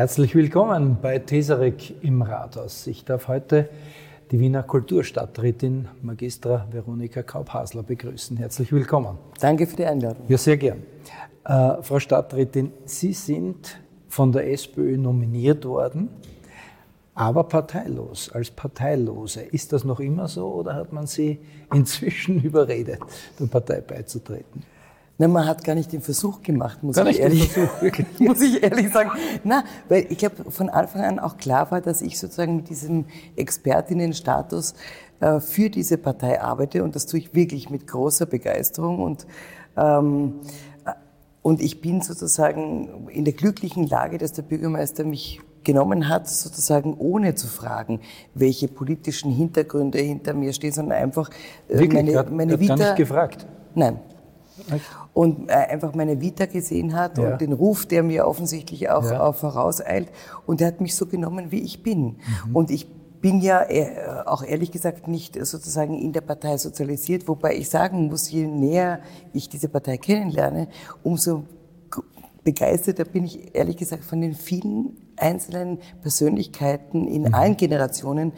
Herzlich willkommen bei Tesarek im Rathaus. Ich darf heute die Wiener Kulturstadträtin Magistra Veronika Kaup-Hasler begrüßen. Herzlich willkommen. Danke für die Einladung. Ja, sehr gern. Äh, Frau Stadträtin, Sie sind von der SPÖ nominiert worden, aber parteilos, als Parteilose. Ist das noch immer so oder hat man Sie inzwischen überredet, der Partei beizutreten? Nein, man hat gar nicht den Versuch gemacht, muss, ich ehrlich, muss ich ehrlich sagen. Na, weil ich glaube, von Anfang an auch klar war, dass ich sozusagen mit diesem Expertinnenstatus äh, für diese Partei arbeite und das tue ich wirklich mit großer Begeisterung und ähm, äh, und ich bin sozusagen in der glücklichen Lage, dass der Bürgermeister mich genommen hat, sozusagen ohne zu fragen, welche politischen Hintergründe hinter mir stehen, sondern einfach äh, Wirklich? meine, meine hat Vita. Gar nicht gefragt? Nein und äh, einfach meine Vita gesehen hat ja. und den Ruf, der mir offensichtlich auch, ja. auch vorauseilt. Und er hat mich so genommen, wie ich bin. Mhm. Und ich bin ja äh, auch ehrlich gesagt nicht sozusagen in der Partei sozialisiert, wobei ich sagen muss, je näher ich diese Partei kennenlerne, umso begeisterter bin ich ehrlich gesagt von den vielen einzelnen Persönlichkeiten in mhm. allen Generationen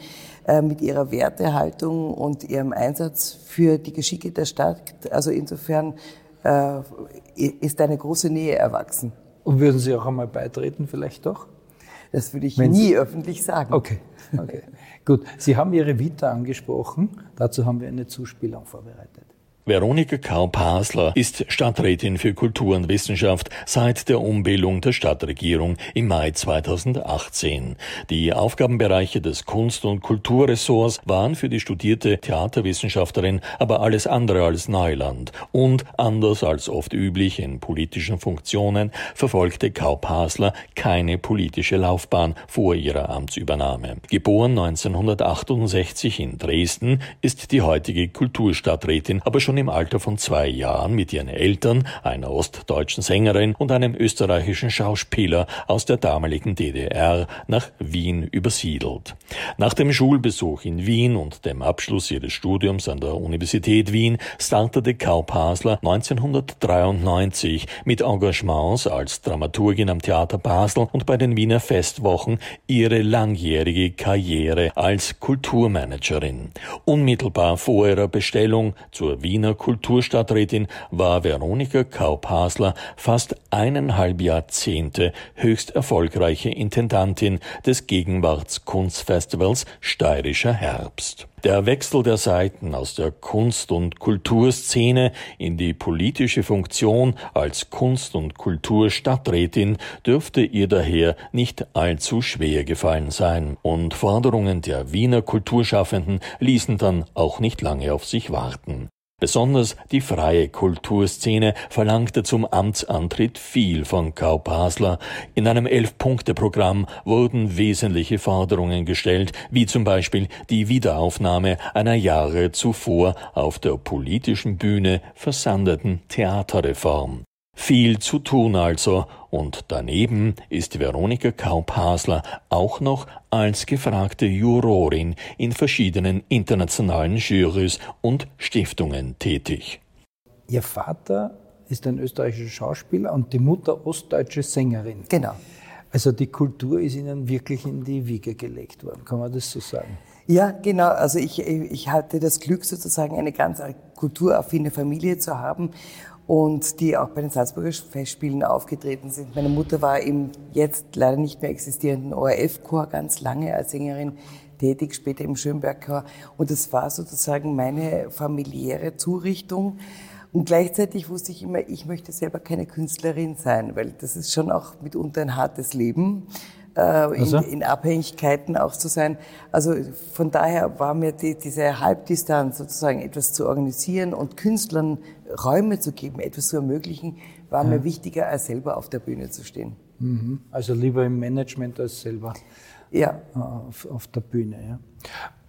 äh, mit ihrer Wertehaltung und ihrem Einsatz für die Geschicke der Stadt. Also insofern äh, ist eine große Nähe erwachsen. Und würden Sie auch einmal beitreten, vielleicht doch? Das würde ich Wenn nie Sie... öffentlich sagen. Okay, okay. Gut. Sie haben Ihre Vita angesprochen. Dazu haben wir eine Zuspielung vorbereitet. Veronika Kaup-Hasler ist Stadträtin für Kultur und Wissenschaft seit der Umbildung der Stadtregierung im Mai 2018. Die Aufgabenbereiche des Kunst- und Kulturressorts waren für die studierte Theaterwissenschaftlerin aber alles andere als Neuland und anders als oft üblich in politischen Funktionen verfolgte Kaup-Hasler keine politische Laufbahn vor ihrer Amtsübernahme. Geboren 1968 in Dresden ist die heutige Kulturstadträtin aber schon schon im Alter von zwei Jahren mit ihren Eltern, einer ostdeutschen Sängerin und einem österreichischen Schauspieler aus der damaligen DDR, nach Wien übersiedelt. Nach dem Schulbesuch in Wien und dem Abschluss ihres Studiums an der Universität Wien startete Kaup Hasler 1993 mit Engagements als Dramaturgin am Theater Basel und bei den Wiener Festwochen ihre langjährige Karriere als Kulturmanagerin. Unmittelbar vor ihrer Bestellung zur Wiener Wiener Kulturstadträtin war Veronika Kaup-Hasler fast eineinhalb Jahrzehnte höchst erfolgreiche Intendantin des Gegenwartskunstfestivals Steirischer Herbst. Der Wechsel der Seiten aus der Kunst- und Kulturszene in die politische Funktion als Kunst- und Kulturstadträtin dürfte ihr daher nicht allzu schwer gefallen sein, und Forderungen der Wiener Kulturschaffenden ließen dann auch nicht lange auf sich warten. Besonders die freie Kulturszene verlangte zum Amtsantritt viel von Kaup Hasler. In einem Elf-Punkte-Programm wurden wesentliche Forderungen gestellt, wie zum Beispiel die Wiederaufnahme einer Jahre zuvor auf der politischen Bühne versandeten Theaterreform. Viel zu tun also, und daneben ist Veronika Kaup-Hasler auch noch als gefragte Jurorin in verschiedenen internationalen Jurys und Stiftungen tätig. Ihr Vater ist ein österreichischer Schauspieler und die Mutter ostdeutsche Sängerin. Genau. Also die Kultur ist Ihnen wirklich in die Wiege gelegt worden, kann man das so sagen? Ja, genau. Also ich, ich hatte das Glück, sozusagen eine ganz kulturaffine Familie zu haben und die auch bei den Salzburger Festspielen aufgetreten sind. Meine Mutter war im jetzt leider nicht mehr existierenden ORF-Chor ganz lange als Sängerin tätig, später im Schönberg-Chor. Und das war sozusagen meine familiäre Zurichtung. Und gleichzeitig wusste ich immer, ich möchte selber keine Künstlerin sein, weil das ist schon auch mitunter ein hartes Leben äh, also? in, in, Abhängigkeiten auch zu sein. Also von daher war mir die, diese Halbdistanz sozusagen etwas zu organisieren und Künstlern Räume zu geben, etwas zu ermöglichen, war ja. mir wichtiger, als selber auf der Bühne zu stehen. Mhm. Also lieber im Management als selber ja. auf, auf der Bühne. Ja.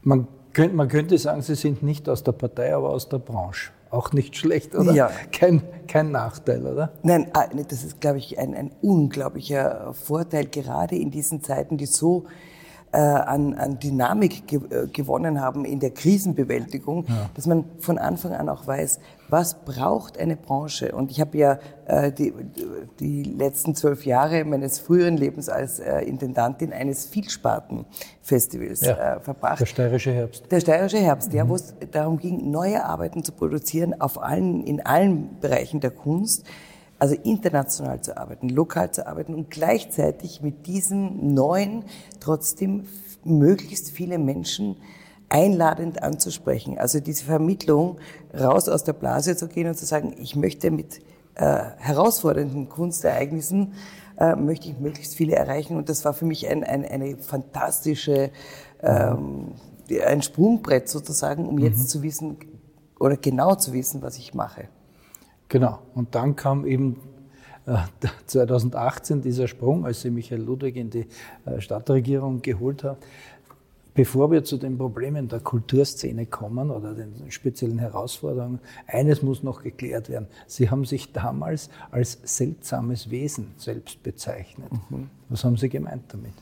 Man, könnte, man könnte sagen, Sie sind nicht aus der Partei, aber aus der Branche auch nicht schlecht, oder? Ja. Kein, kein Nachteil, oder? Nein, ah, das ist, glaube ich, ein, ein unglaublicher Vorteil, gerade in diesen Zeiten, die so äh, an, an Dynamik ge äh, gewonnen haben in der Krisenbewältigung, ja. dass man von Anfang an auch weiß, was braucht eine Branche. Und ich habe ja äh, die, die letzten zwölf Jahre meines früheren Lebens als äh, Intendantin eines Vielspartenfestivals ja. äh, verbracht. Der steirische Herbst. Der steirische Herbst, mhm. ja, wo es darum ging, neue Arbeiten zu produzieren auf allen, in allen Bereichen der Kunst also international zu arbeiten, lokal zu arbeiten und gleichzeitig mit diesen neuen trotzdem möglichst viele Menschen einladend anzusprechen. Also diese Vermittlung, raus aus der Blase zu gehen und zu sagen, ich möchte mit äh, herausfordernden Kunstereignissen, äh, möchte ich möglichst viele erreichen. Und das war für mich ein, ein, eine fantastische, ähm, ein Sprungbrett sozusagen, um mhm. jetzt zu wissen oder genau zu wissen, was ich mache. Genau. Und dann kam eben 2018 äh, dieser Sprung, als sie Michael Ludwig in die äh, Stadtregierung geholt hat. Bevor wir zu den Problemen der Kulturszene kommen oder den speziellen Herausforderungen, eines muss noch geklärt werden. Sie haben sich damals als seltsames Wesen selbst bezeichnet. Mhm. Was haben Sie gemeint damit?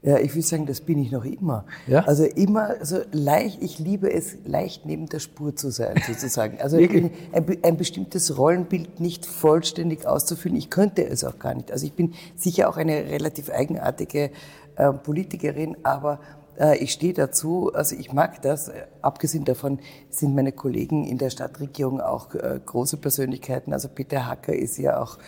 Ja, ich will sagen, das bin ich noch immer. Ja? Also immer, also leicht, ich liebe es, leicht neben der Spur zu sein, sozusagen. Also ein, ein, bestimmtes Rollenbild nicht vollständig auszufüllen. Ich könnte es auch gar nicht. Also ich bin sicher auch eine relativ eigenartige äh, Politikerin, aber ich stehe dazu. Also ich mag das. Abgesehen davon sind meine Kollegen in der Stadtregierung auch äh, große Persönlichkeiten. Also Peter Hacker ist ja auch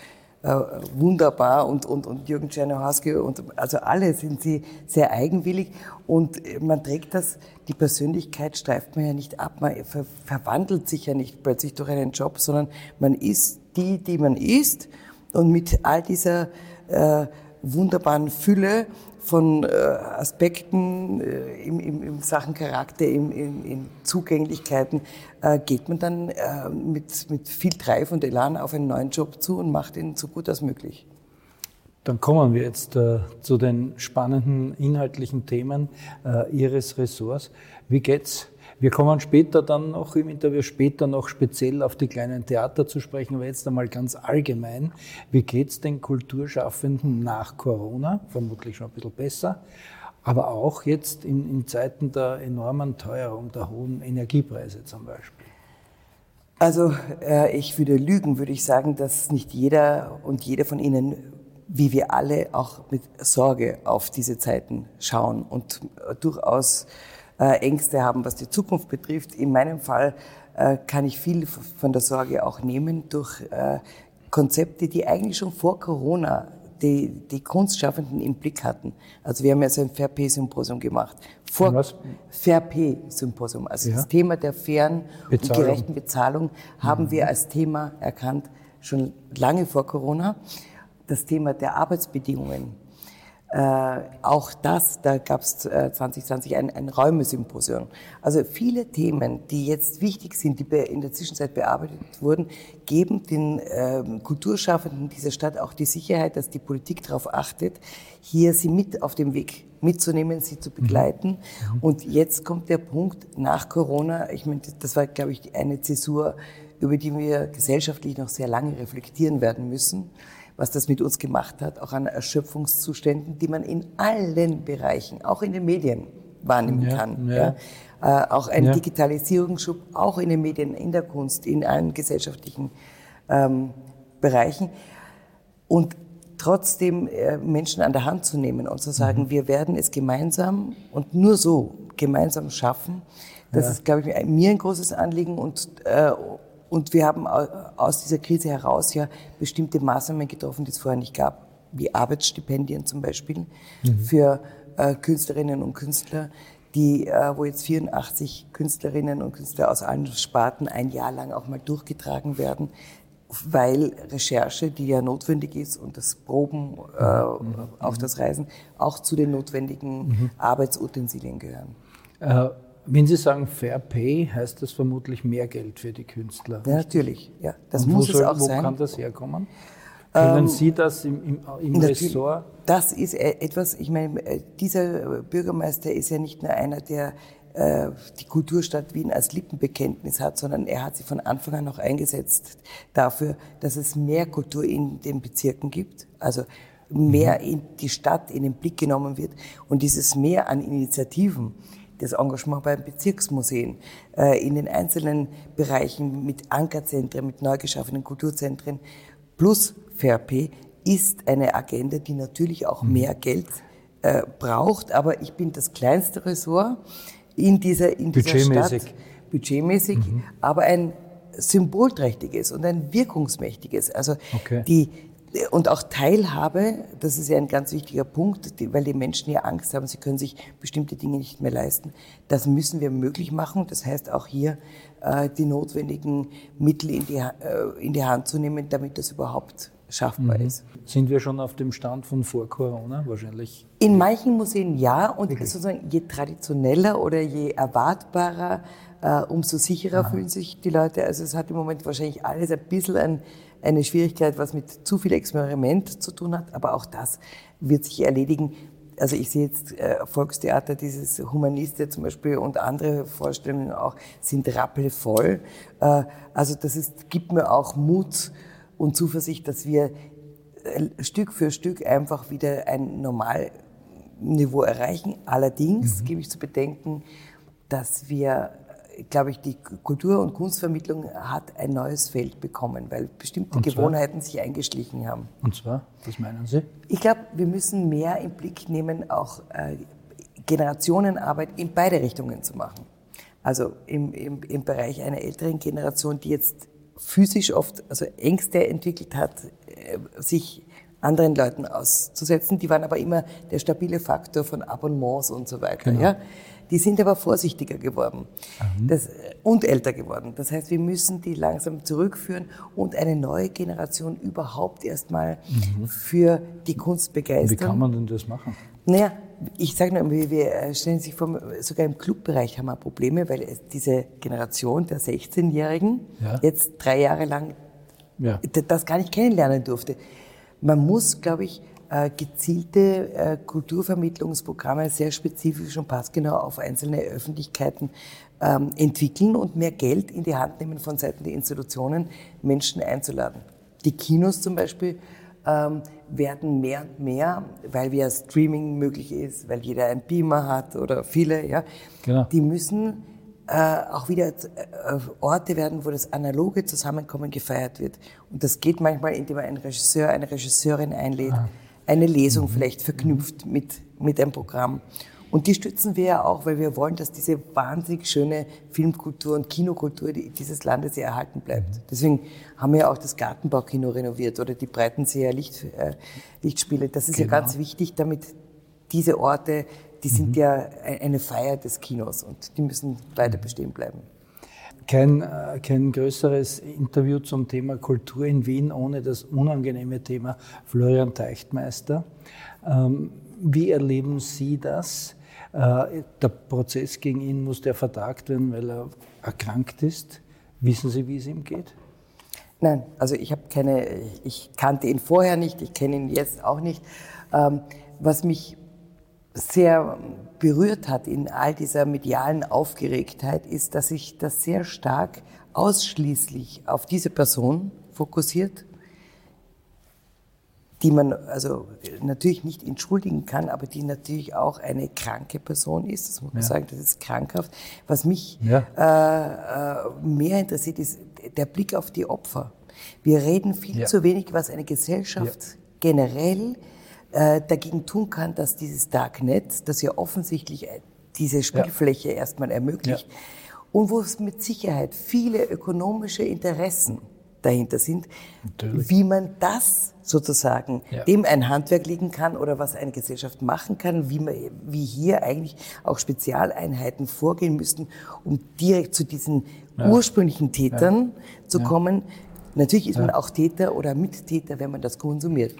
äh, wunderbar und, und, und Jürgen Czernohorski und also alle sind sie sehr eigenwillig und man trägt das, die Persönlichkeit streift man ja nicht ab, man ver verwandelt sich ja nicht plötzlich durch einen Job, sondern man ist die, die man ist und mit all dieser äh, wunderbaren Fülle von äh, Aspekten äh, im, im, im Sachen Charakter, im, in, in Zugänglichkeiten, äh, geht man dann mit, mit viel Drive und Elan auf einen neuen Job zu und macht ihn so gut als möglich. Dann kommen wir jetzt äh, zu den spannenden inhaltlichen Themen äh, Ihres Ressorts. Wie geht's wir kommen später dann noch im Interview später noch speziell auf die kleinen Theater zu sprechen, aber jetzt einmal ganz allgemein. Wie geht's den Kulturschaffenden nach Corona? Vermutlich schon ein bisschen besser. Aber auch jetzt in, in Zeiten der enormen Teuerung, der hohen Energiepreise zum Beispiel. Also äh, ich würde lügen, würde ich sagen, dass nicht jeder und jede von Ihnen, wie wir alle, auch mit Sorge auf diese Zeiten schauen und durchaus äh, Ängste haben, was die Zukunft betrifft. In meinem Fall äh, kann ich viel von der Sorge auch nehmen durch äh, Konzepte, die eigentlich schon vor Corona die, die Kunstschaffenden im Blick hatten. Also wir haben ja so ein Fair-Pay-Symposium gemacht. Vor was? Fair-Pay-Symposium. Also ja. das Thema der fairen Bezahlung. und gerechten Bezahlung haben mhm. wir als Thema erkannt, schon lange vor Corona. Das Thema der Arbeitsbedingungen äh, auch das, da gab es äh, 2020 ein, ein Räumesymposium. Also viele Themen, die jetzt wichtig sind, die in der Zwischenzeit bearbeitet wurden, geben den äh, Kulturschaffenden dieser Stadt auch die Sicherheit, dass die Politik darauf achtet, hier sie mit auf dem Weg mitzunehmen, sie zu begleiten. Mhm. Und jetzt kommt der Punkt nach Corona. Ich meine, das war, glaube ich, eine Zäsur, über die wir gesellschaftlich noch sehr lange reflektieren werden müssen was das mit uns gemacht hat, auch an Erschöpfungszuständen, die man in allen Bereichen, auch in den Medien wahrnehmen ja, kann. Ja. ja. Äh, auch ein ja. Digitalisierungsschub, auch in den Medien, in der Kunst, in allen gesellschaftlichen ähm, Bereichen. Und trotzdem äh, Menschen an der Hand zu nehmen und zu sagen, mhm. wir werden es gemeinsam und nur so gemeinsam schaffen. Das ist, glaube ich, mir ein großes Anliegen und, äh, und wir haben aus dieser Krise heraus ja bestimmte Maßnahmen getroffen, die es vorher nicht gab, wie Arbeitsstipendien zum Beispiel mhm. für äh, Künstlerinnen und Künstler, die, äh, wo jetzt 84 Künstlerinnen und Künstler aus allen Sparten ein Jahr lang auch mal durchgetragen werden, weil Recherche, die ja notwendig ist und das Proben, äh, mhm. auch das Reisen, auch zu den notwendigen mhm. Arbeitsutensilien gehören. Wenn Sie sagen Fair Pay, heißt das vermutlich mehr Geld für die Künstler. Ja, natürlich. Ja, das Und muss soll, es auch wo sein. Wo kann das herkommen? Können ähm, Sie das im, im, im Ressort? Das ist äh, etwas, ich meine, äh, dieser Bürgermeister ist ja nicht nur einer, der äh, die Kulturstadt Wien als Lippenbekenntnis hat, sondern er hat sich von Anfang an auch eingesetzt dafür, dass es mehr Kultur in den Bezirken gibt. Also mehr in die Stadt in den Blick genommen wird und dieses Mehr an Initiativen, das Engagement bei Bezirksmuseen, äh, in den einzelnen Bereichen mit Ankerzentren, mit neu geschaffenen Kulturzentren plus VRP ist eine Agenda, die natürlich auch mhm. mehr Geld äh, braucht, aber ich bin das kleinste Ressort in dieser, in dieser budgetmäßig. Stadt, budgetmäßig, mhm. aber ein symbolträchtiges und ein wirkungsmächtiges. Also okay. die, und auch Teilhabe, das ist ja ein ganz wichtiger Punkt, weil die Menschen ja Angst haben, sie können sich bestimmte Dinge nicht mehr leisten. Das müssen wir möglich machen. Das heißt auch hier äh, die notwendigen Mittel in die, äh, in die Hand zu nehmen, damit das überhaupt schaffbar mhm. ist. Sind wir schon auf dem Stand von vor Corona wahrscheinlich? In manchen Museen ja und Wirklich? sozusagen je traditioneller oder je erwartbarer, äh, umso sicherer Aha. fühlen sich die Leute. Also es hat im Moment wahrscheinlich alles ein bisschen ein, eine Schwierigkeit, was mit zu viel Experiment zu tun hat, aber auch das wird sich erledigen. Also ich sehe jetzt äh, Volkstheater, dieses Humaniste zum Beispiel und andere Vorstellungen auch sind rappelvoll. Äh, also das ist, gibt mir auch Mut und Zuversicht, dass wir äh, Stück für Stück einfach wieder ein Normalniveau erreichen. Allerdings mhm. gebe ich zu bedenken, dass wir, glaube ich, die Kultur- und Kunstvermittlung hat ein neues Feld bekommen, weil bestimmte Gewohnheiten sich eingeschlichen haben. Und zwar, was meinen Sie? Ich glaube, wir müssen mehr im Blick nehmen, auch äh, Generationenarbeit in beide Richtungen zu machen. Also im, im, im Bereich einer älteren Generation, die jetzt physisch oft, also Ängste entwickelt hat, äh, sich anderen Leuten auszusetzen. Die waren aber immer der stabile Faktor von Abonnements und so weiter. Genau. Ja? Die sind aber vorsichtiger geworden mhm. das, und älter geworden. Das heißt, wir müssen die langsam zurückführen und eine neue Generation überhaupt erstmal mhm. für die Kunst begeistern. Wie kann man denn das machen? Naja, ich sage nur, wir stellen sich vor, sogar im Clubbereich haben wir Probleme, weil diese Generation der 16-Jährigen ja. jetzt drei Jahre lang ja. das gar nicht kennenlernen durfte. Man muss, glaube ich, gezielte äh, Kulturvermittlungsprogramme sehr spezifisch und passgenau auf einzelne Öffentlichkeiten ähm, entwickeln und mehr Geld in die Hand nehmen von Seiten der Institutionen, Menschen einzuladen. Die Kinos zum Beispiel ähm, werden mehr und mehr, weil ja Streaming möglich ist, weil jeder ein Beamer hat oder viele, ja, genau. die müssen äh, auch wieder äh, Orte werden, wo das analoge Zusammenkommen gefeiert wird. Und das geht manchmal, indem man einen Regisseur, eine Regisseurin einlädt, ah. Eine Lesung mhm. vielleicht verknüpft mit, mit einem Programm. Und die stützen wir ja auch, weil wir wollen, dass diese wahnsinnig schöne Filmkultur und Kinokultur dieses Landes ja erhalten bleibt. Deswegen haben wir ja auch das Gartenbaukino renoviert oder die Breitenseer Licht, äh, Lichtspiele. Das ist genau. ja ganz wichtig, damit diese Orte, die sind mhm. ja eine Feier des Kinos und die müssen weiter bestehen bleiben. Kein, äh, kein größeres Interview zum Thema Kultur in Wien ohne das unangenehme Thema Florian Teichtmeister. Ähm, wie erleben Sie das? Äh, der Prozess gegen ihn muss der vertagt werden, weil er erkrankt ist. Wissen Sie, wie es ihm geht? Nein, also ich habe keine, ich kannte ihn vorher nicht, ich kenne ihn jetzt auch nicht. Ähm, was mich sehr berührt hat in all dieser medialen Aufgeregtheit, ist, dass sich das sehr stark ausschließlich auf diese Person fokussiert die man also natürlich nicht entschuldigen kann, aber die natürlich auch eine kranke Person ist. Das muss man ja. sagen, das ist krankhaft. Was mich ja. äh, äh, mehr interessiert, ist der Blick auf die Opfer. Wir reden viel ja. zu wenig, was eine Gesellschaft generell äh, dagegen tun kann, dass dieses Darknet, das ja offensichtlich äh, diese Spielfläche erstmal ermöglicht, und wo es mit Sicherheit viele ökonomische Interessen dahinter sind, Natürlich. wie man das sozusagen ja. dem ein Handwerk legen kann oder was eine Gesellschaft machen kann, wie, man, wie hier eigentlich auch Spezialeinheiten vorgehen müssten, um direkt zu diesen ja. ursprünglichen Tätern ja. zu kommen. Natürlich ist man auch Täter oder Mittäter, wenn man das konsumiert.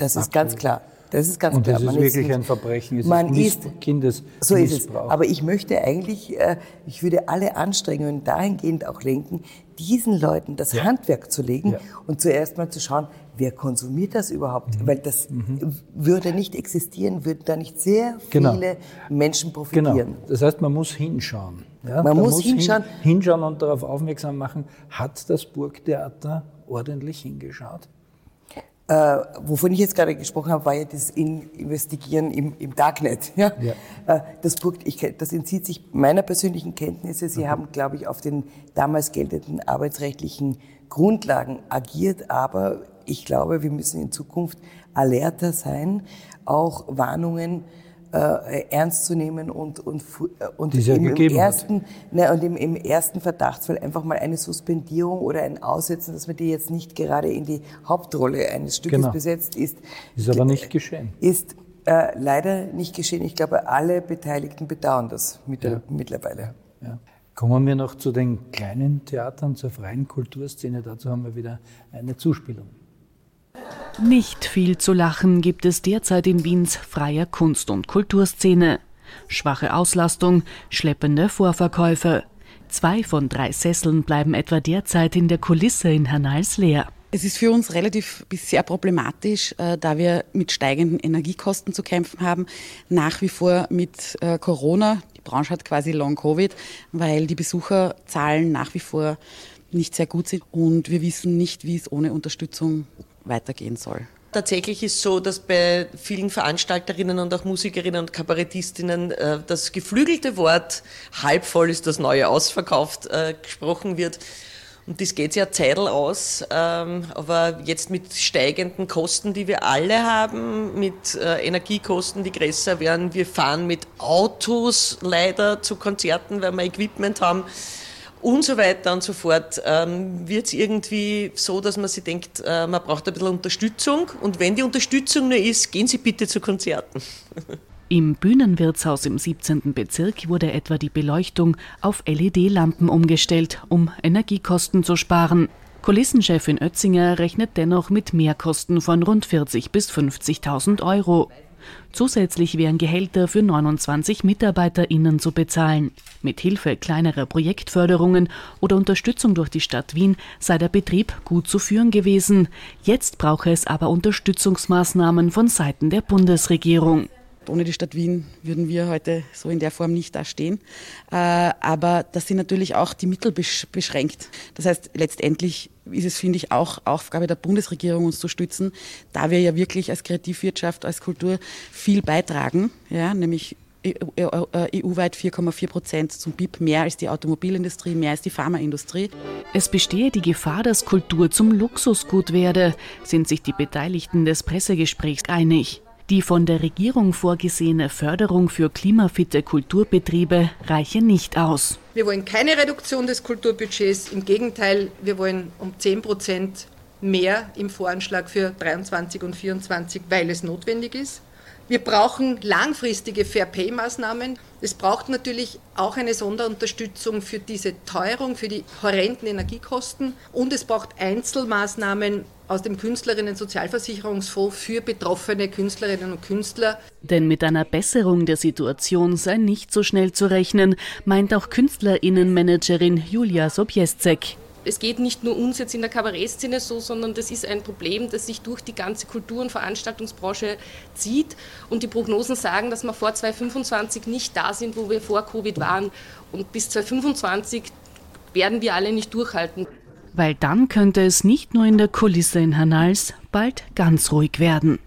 Das ist Absolut. ganz klar. Das ist ganz und klar. Das ist man wirklich ist, ein Verbrechen. Es man ist, ist Kindes so ist es. Aber ich möchte eigentlich, äh, ich würde alle Anstrengungen dahingehend auch lenken, diesen Leuten das ja. Handwerk zu legen ja. und zuerst mal zu schauen, wer konsumiert das überhaupt? Mhm. Weil das mhm. würde nicht existieren, würden da nicht sehr genau. viele Menschen profitieren. Genau. Das heißt, man muss hinschauen. Ja? Man muss, muss hinschauen. Hin, hinschauen und darauf aufmerksam machen, hat das Burgtheater ordentlich hingeschaut? Äh, wovon ich jetzt gerade gesprochen habe, war ja das Investigieren im, im Darknet. Ja? ja. Äh, das, ich, das entzieht sich meiner persönlichen Kenntnisse. Sie mhm. haben, glaube ich, auf den damals geltenden arbeitsrechtlichen Grundlagen agiert, aber ich glaube, wir müssen in Zukunft alerter sein, auch Warnungen äh, ernst zu nehmen und, und, äh, und, im, im, ersten, ne, und im, im, ersten Verdachtsfall einfach mal eine Suspendierung oder ein Aussetzen, dass man die jetzt nicht gerade in die Hauptrolle eines Stückes genau. besetzt ist. Ist aber nicht geschehen. Ist äh, leider nicht geschehen. Ich glaube, alle Beteiligten bedauern das mit ja. mittlerweile. Ja. Kommen wir noch zu den kleinen Theatern, zur freien Kulturszene. Dazu haben wir wieder eine Zuspielung. Nicht viel zu lachen gibt es derzeit in Wiens freier Kunst- und Kulturszene. Schwache Auslastung, schleppende Vorverkäufe. Zwei von drei Sesseln bleiben etwa derzeit in der Kulisse in Hernals leer. Es ist für uns relativ bis sehr problematisch, äh, da wir mit steigenden Energiekosten zu kämpfen haben, nach wie vor mit äh, Corona. Die Branche hat quasi Long Covid, weil die Besucherzahlen nach wie vor nicht sehr gut sind und wir wissen nicht, wie es ohne Unterstützung weitergehen soll. Tatsächlich ist so, dass bei vielen Veranstalterinnen und auch Musikerinnen und Kabarettistinnen äh, das geflügelte Wort halb voll ist das neue ausverkauft äh, gesprochen wird. Und das geht ja Zeitl aus, ähm, aber jetzt mit steigenden Kosten, die wir alle haben, mit äh, Energiekosten, die größer werden. Wir fahren mit Autos leider zu Konzerten, weil wir Equipment haben und so weiter und so fort, ähm, wird es irgendwie so, dass man sich denkt, äh, man braucht ein bisschen Unterstützung. Und wenn die Unterstützung nur ist, gehen Sie bitte zu Konzerten. Im Bühnenwirtshaus im 17. Bezirk wurde etwa die Beleuchtung auf LED-Lampen umgestellt, um Energiekosten zu sparen. Kulissenchefin Oetzinger rechnet dennoch mit Mehrkosten von rund 40.000 bis 50.000 Euro. Zusätzlich wären Gehälter für 29 MitarbeiterInnen zu bezahlen. Mit Hilfe kleinerer Projektförderungen oder Unterstützung durch die Stadt Wien sei der Betrieb gut zu führen gewesen. Jetzt brauche es aber Unterstützungsmaßnahmen von Seiten der Bundesregierung. Ohne die Stadt Wien würden wir heute so in der Form nicht dastehen. Äh, aber das sind natürlich auch die Mittel beschränkt. Das heißt, letztendlich ist es, finde ich, auch Aufgabe der Bundesregierung, uns zu stützen, da wir ja wirklich als Kreativwirtschaft, als Kultur viel beitragen, ja, nämlich EU-weit 4,4 Prozent zum BIP, mehr als die Automobilindustrie, mehr als die Pharmaindustrie. Es bestehe die Gefahr, dass Kultur zum Luxusgut werde, sind sich die Beteiligten des Pressegesprächs einig. Die von der Regierung vorgesehene Förderung für klimafitte Kulturbetriebe reiche nicht aus. Wir wollen keine Reduktion des Kulturbudgets. Im Gegenteil, wir wollen um 10 Prozent mehr im Voranschlag für 23 und 24, weil es notwendig ist. Wir brauchen langfristige Fair-Pay-Maßnahmen. Es braucht natürlich auch eine Sonderunterstützung für diese Teuerung, für die horrenden Energiekosten. Und es braucht Einzelmaßnahmen aus dem Künstlerinnen-Sozialversicherungsfonds für betroffene Künstlerinnen und Künstler. Denn mit einer Besserung der Situation sei nicht so schnell zu rechnen, meint auch Künstlerinnenmanagerin Julia Sobieszek es geht nicht nur uns jetzt in der Kabarettszene so, sondern das ist ein Problem, das sich durch die ganze Kultur- und Veranstaltungsbranche zieht. Und die Prognosen sagen, dass wir vor 2025 nicht da sind, wo wir vor Covid waren. Und bis 2025 werden wir alle nicht durchhalten. Weil dann könnte es nicht nur in der Kulisse in Hernals bald ganz ruhig werden.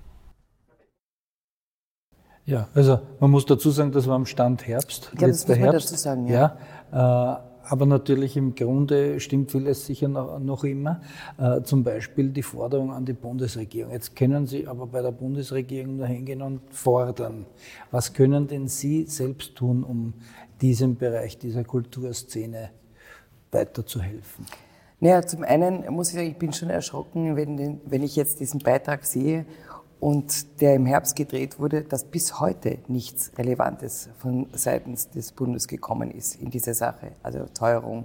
Ja, also man muss dazu sagen, das war am Stand Herbst. Ich glaube, das muss man Herbst. dazu sagen, ja. ja äh, aber natürlich im Grunde stimmt vieles sicher noch, noch immer. Äh, zum Beispiel die Forderung an die Bundesregierung. Jetzt können Sie aber bei der Bundesregierung nur hingehen und fordern. Was können denn Sie selbst tun, um diesem Bereich dieser Kulturszene weiterzuhelfen? Naja, zum einen muss ich sagen, ich bin schon erschrocken, wenn, wenn ich jetzt diesen Beitrag sehe und der im Herbst gedreht wurde, dass bis heute nichts Relevantes von seitens des Bundes gekommen ist in dieser Sache. Also Teuerung,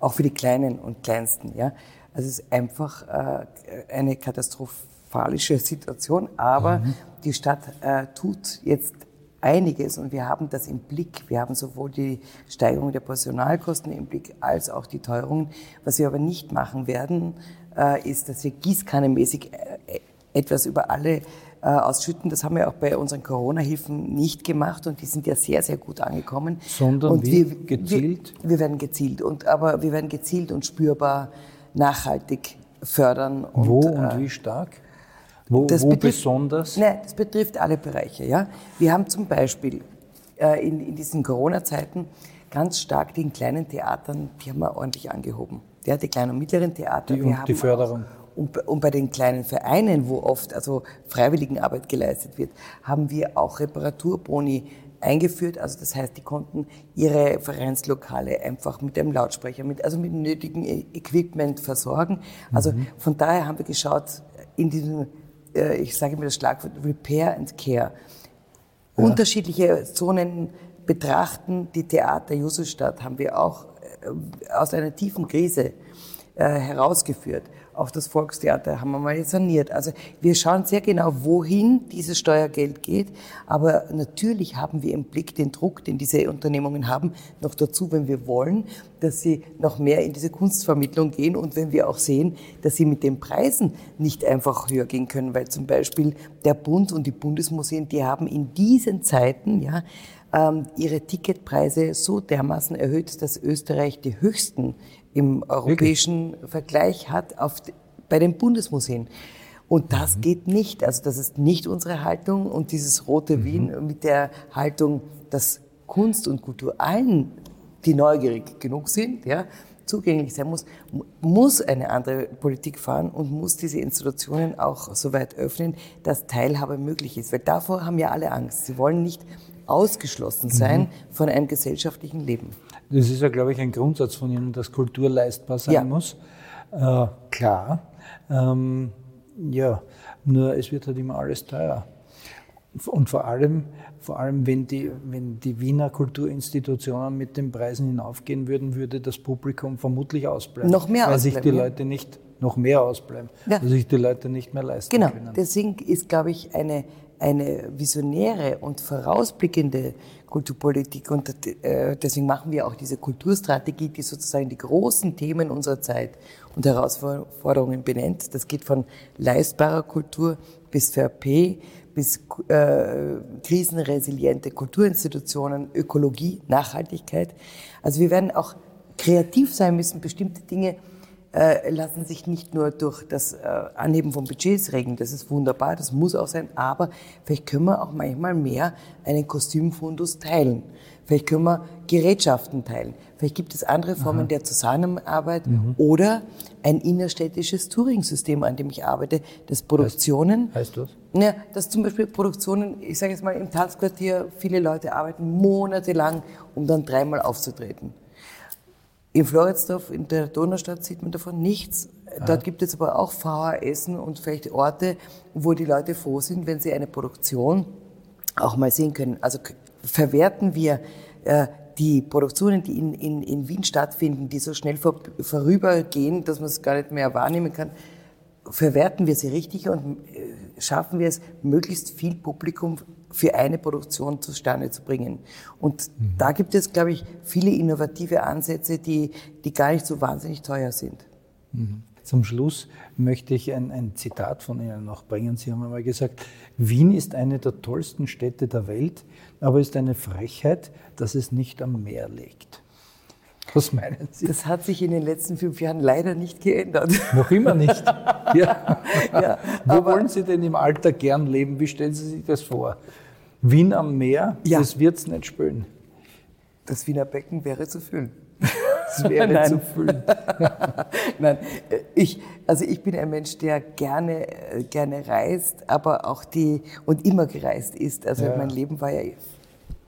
auch für die Kleinen und Kleinsten. Ja, also es ist einfach äh, eine katastrophalische Situation, aber mhm. die Stadt äh, tut jetzt einiges und wir haben das im Blick. Wir haben sowohl die Steigerung der Personalkosten im Blick als auch die Teuerungen. Was wir aber nicht machen werden, äh, ist, dass wir gießkannenmäßig äh, etwas über alle äh, ausschütten. Das haben wir auch bei unseren Corona-Hilfen nicht gemacht und die sind ja sehr, sehr gut angekommen. Sondern und wie? Wir, gezielt? Wir, wir, werden gezielt und aber wir werden gezielt und spürbar nachhaltig fördern. Und, Wo und äh, wie stark? Wo, Das wo betrifft- besonders? Nein, das betrifft alle Bereiche. Ja? Wir haben zum Beispiel äh, in, in diesen Corona-Zeiten ganz stark den kleinen Theatern, die haben wir ordentlich angehoben. Ja, die kleinen und mittleren Theater. Die- wir und haben die Förderung. Und, bei- und bei den kleinen Vereinen, wo oft also Freiwilligenarbeit geleistet wird, haben wir auch Reparaturboni eingeführt. Also das heißt, die konnten ihre Vereinslokale einfach mit einem Lautsprecher, mit, also mit nötigem E- Equipment versorgen. Also von daher haben wir geschaut, in diesem, äh, ich sage immer das Schlagwort Repair and Care, unterschiedliche Zonen betrachten. Die Theater Jususstadt haben wir auch äh, aus einer tiefen Krise äh, herausgeführt. Auch das Volkstheater haben wir mal saniert. Also wir schauen sehr genau, wohin dieses Steuergeld geht. Aber natürlich haben wir im Blick den Druck, den diese Unternehmungen haben, noch dazu, wenn wir wollen, dass sie noch mehr in diese Kunstvermittlung gehen und wenn wir auch sehen, dass sie mit den Preisen nicht einfach höher gehen können, weil zum Beispiel der Bund und die Bundesmuseen, die haben in diesen Zeiten, ja, ähm, ihre Ticketpreise so dermaßen erhöht, dass Österreich die höchsten im europäischen Vergleich hat auf, bei den Bundesmuseen. Und das geht nicht. Also das ist nicht unsere Haltung. Und dieses rote Wien mit der Haltung, dass Kunst und Kultur allen, die neugierig genug sind, ja, zugänglich sein muss, mu- muss eine andere Politik fahren und muss diese Institutionen auch so weit öffnen, dass Teilhabe möglich ist. Weil davor haben ja alle Angst. Sie wollen nicht ausgeschlossen sein von einem gesellschaftlichen Leben. Das ist ja, glaube ich, ein Grundsatz von Ihnen, dass Kultur leistbar sein Ja. muss. Äh, klar. Ähm, ja, nur es wird halt immer alles teuer. Und vor allem, vor allem wenn, die, wenn die Wiener Kulturinstitutionen mit den Preisen hinaufgehen würden, würde das Publikum vermutlich ausbleiben. Noch mehr Weil sich die ausbleiben, ja. Leute nicht, noch mehr ausbleiben, Ja. weil sich die Leute nicht mehr leisten Genau, können. deswegen ist, glaube ich, eine, eine visionäre und vorausblickende Kulturpolitik und äh, deswegen machen wir auch diese Kulturstrategie, die sozusagen die großen Themen unserer Zeit und Herausforderungen benennt. Das geht von leistbarer Kultur bis VRP, bis äh, krisenresiliente Kulturinstitutionen, Ökologie, Nachhaltigkeit. Also wir werden auch kreativ sein müssen, bestimmte Dinge äh, lassen sich nicht nur durch das äh, Anheben von Budgets regeln. Das ist wunderbar, das muss auch sein. Aber vielleicht können wir auch manchmal mehr einen Kostümfundus teilen. Vielleicht können wir Gerätschaften teilen. Vielleicht gibt es andere Formen der Zusammenarbeit oder ein innerstädtisches Touring-System, an dem ich arbeite, das Produktionen Heißt das? ja, dass zum Beispiel Produktionen, ich sage jetzt mal im Tanzquartier, viele Leute arbeiten monatelang, um dann dreimal aufzutreten. In Floridsdorf, in der Donaustadt, sieht man davon nichts. Dort gibt es aber auch VHSen und vielleicht Orte, wo die Leute froh sind, wenn sie eine Produktion auch mal sehen können. Also verwerten wir äh, die Produktionen, die in, in, in Wien stattfinden, die so schnell vor, vorübergehen, dass man es gar nicht mehr wahrnehmen kann, verwerten wir sie richtig und äh, schaffen wir es, möglichst viel Publikum für eine Produktion zustande zu bringen. Und da gibt es, glaube ich, viele innovative Ansätze, die, die gar nicht so wahnsinnig teuer sind. Zum Schluss möchte ich ein, ein Zitat von Ihnen noch bringen. Sie haben einmal gesagt, Wien ist eine der tollsten Städte der Welt, aber ist eine Frechheit, dass es nicht am Meer liegt. Was meinen Sie? Das hat sich in den letzten fünf Jahren leider nicht geändert. Noch immer nicht. Ja. Ja, Wo wollen Sie denn im Alter gern leben? Wie stellen Sie sich das vor? Wien am Meer, Ja. das wird's nicht spülen. Das Wiener Becken wäre zu füllen. Das wäre Nein. zu füllen. Nein, äh, ich, also ich bin ein Mensch, der gerne, äh, gerne reist, aber auch die, und immer gereist ist. Also Ja. mein Leben war ja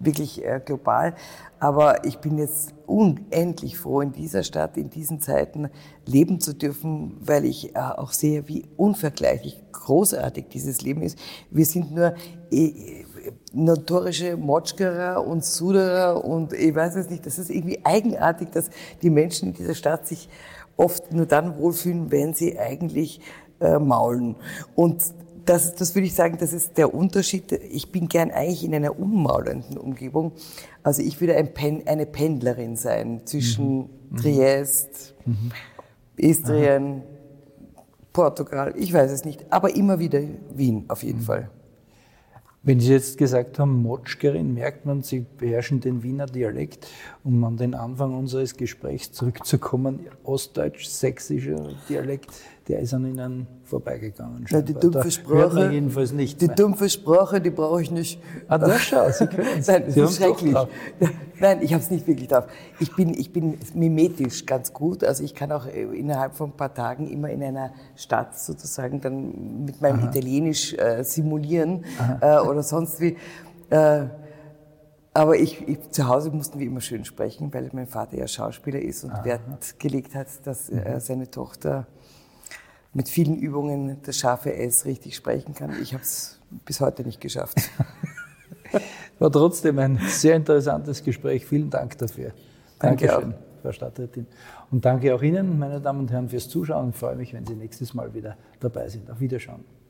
wirklich äh, global. Aber ich bin jetzt unendlich froh, in dieser Stadt, in diesen Zeiten leben zu dürfen, weil ich äh, auch sehe, wie unvergleichlich großartig dieses Leben ist. Wir sind nur äh, notorische Motschkerer und Suderer und ich weiß es nicht, das ist irgendwie eigenartig, dass die Menschen in dieser Stadt sich oft nur dann wohlfühlen, wenn sie eigentlich äh, maulen. Und das, das würde ich sagen, das ist der Unterschied. Ich bin gern eigentlich in einer unmaulenden Umgebung. Also ich würde ein Pen, eine Pendlerin sein zwischen Triest, Istrien, Portugal, ich weiß es nicht, aber immer wieder Wien auf jeden Fall. Wenn Sie jetzt gesagt haben, Motschkerin, merkt man, Sie beherrschen den Wiener Dialekt. Um an den Anfang unseres Gesprächs zurückzukommen, ostdeutsch-sächsischer Dialekt, der ist an Ihnen vorbeigegangen. Ja, die dumpfe Sprache, jedenfalls nicht die mehr. dumpfe Sprache, die brauche ich nicht. Ah, das schau, Sie können es. Nein, das Sie ist schrecklich. Nein, ich habe es nicht wirklich drauf. Ich bin, ich bin mimetisch ganz gut. Also ich kann auch äh, innerhalb von ein paar Tagen immer in einer Stadt sozusagen dann mit meinem Italienisch äh, simulieren äh, oder sonst wie. Äh, aber ich, ich, zu Hause mussten wir immer schön sprechen, weil mein Vater ja Schauspieler ist und Wert gelegt hat, dass äh, seine Tochter mit vielen Übungen das scharfe S richtig sprechen kann. Ich habe es bis heute nicht geschafft. War trotzdem ein sehr interessantes Gespräch. Vielen Dank dafür. Danke Dankeschön, Frau Stadträtin. Und danke auch Ihnen, meine Damen und Herren, fürs Zuschauen. Ich freue mich, wenn Sie nächstes Mal wieder dabei sind. Auf Wiederschauen.